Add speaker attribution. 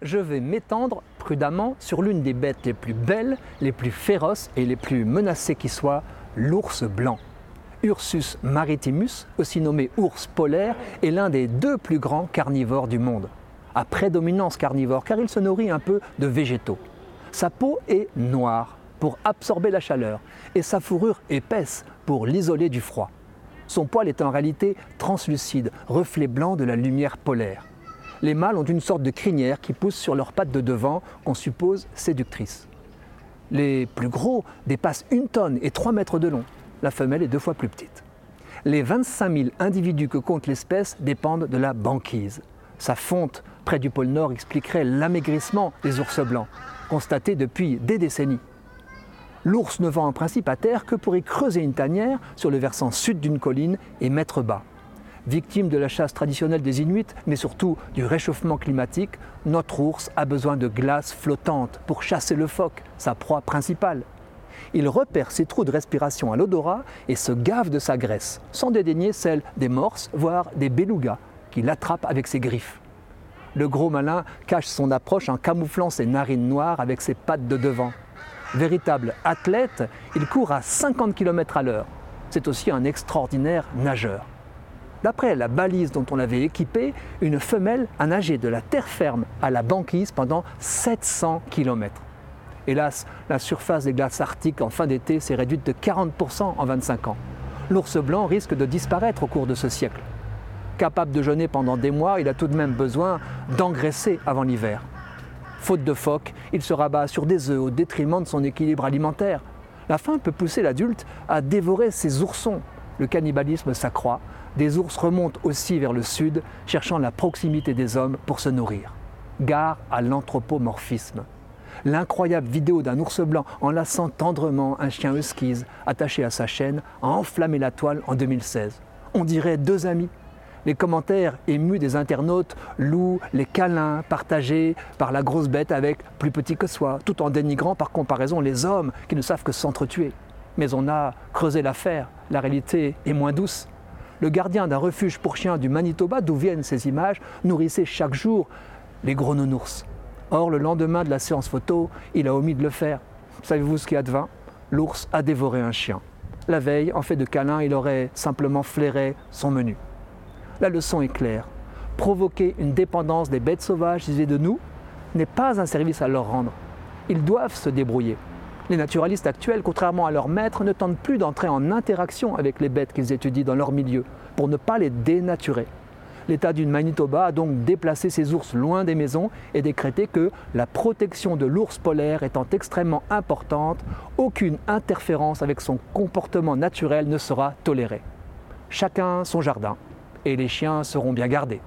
Speaker 1: je vais m'étendre prudemment sur l'une des bêtes les plus belles, les plus féroces et les plus menacées qui soient, l'ours blanc. Ursus maritimus, aussi nommé ours polaire, est l'un des deux plus grands carnivores du monde. À prédominance carnivore car il se nourrit un peu de végétaux. Sa peau est noire pour absorber la chaleur et sa fourrure épaisse pour l'isoler du froid. Son poil est en réalité translucide, reflet blanc de la lumière polaire. Les mâles ont une sorte de crinière qui pousse sur leurs pattes de devant, qu'on suppose séductrice. Les plus gros dépassent une tonne et 3 mètres de long. La femelle est deux fois plus petite. Les 25 000 individus que compte l'espèce dépendent de la banquise. Sa fonte près du pôle Nord expliquerait l'amaigrissement des ours blancs, constaté depuis des décennies. L'ours ne va en principe à terre que pour y creuser une tanière sur le versant sud d'une colline et mettre bas. Victime de la chasse traditionnelle des Inuits, mais surtout du réchauffement climatique, notre ours a besoin de glace flottante pour chasser le phoque, sa proie principale. Il repère ses trous de respiration à l'odorat et se gave de sa graisse, sans dédaigner celle des morses, voire des belugas, qu'il attrape avec ses griffes. Le gros malin cache son approche en camouflant ses narines noires avec ses pattes de devant. Véritable athlète, il court à 50 km à l'heure. C'est aussi un extraordinaire nageur. D'après la balise dont on l'avait équipé, une femelle a nagé de la terre ferme à la banquise pendant 700 km. Hélas, la surface des glaces arctiques en fin d'été s'est réduite de 40% en 25 ans. L'ours blanc risque de disparaître au cours de ce siècle. Capable de jeûner pendant des mois, il a tout de même besoin d'engraisser avant l'hiver. Faute de phoque, il se rabat sur des œufs au détriment de son équilibre alimentaire. La faim peut pousser l'adulte à dévorer ses oursons. Le cannibalisme s'accroît. Des ours remontent aussi vers le sud, cherchant la proximité des hommes pour se nourrir. Gare à l'anthropomorphisme l'incroyable vidéo d'un ours blanc enlaçant tendrement un chien huskies attaché à sa chaîne a enflammé la toile en 2016. On dirait deux amis. Les commentaires émus des internautes louent les câlins partagés par la grosse bête avec plus petit que soi, tout en dénigrant par comparaison les hommes qui ne savent que s'entretuer. Mais on a creusé l'affaire, la réalité est moins douce. Le gardien d'un refuge pour chiens du Manitoba, d'où viennent ces images, nourrissait chaque jour les gros nounours. Or, le lendemain de la séance photo, il a omis de le faire. Savez-vous ce qui advint? L'ours a dévoré un chien. La veille, en fait de câlin, il aurait simplement flairé son menu. La leçon est claire. Provoquer une dépendance des bêtes sauvages vis de nous n'est pas un service à leur rendre. Ils doivent se débrouiller. Les naturalistes actuels, contrairement à leurs maîtres, ne tentent plus d'entrer en interaction avec les bêtes qu'ils étudient dans leur milieu pour ne pas les dénaturer. L'État du Manitoba a donc déplacé ses ours loin des maisons et décrété que la protection de l'ours polaire étant extrêmement importante, aucune interférence avec son comportement naturel ne sera tolérée. Chacun son jardin et les chiens seront bien gardés.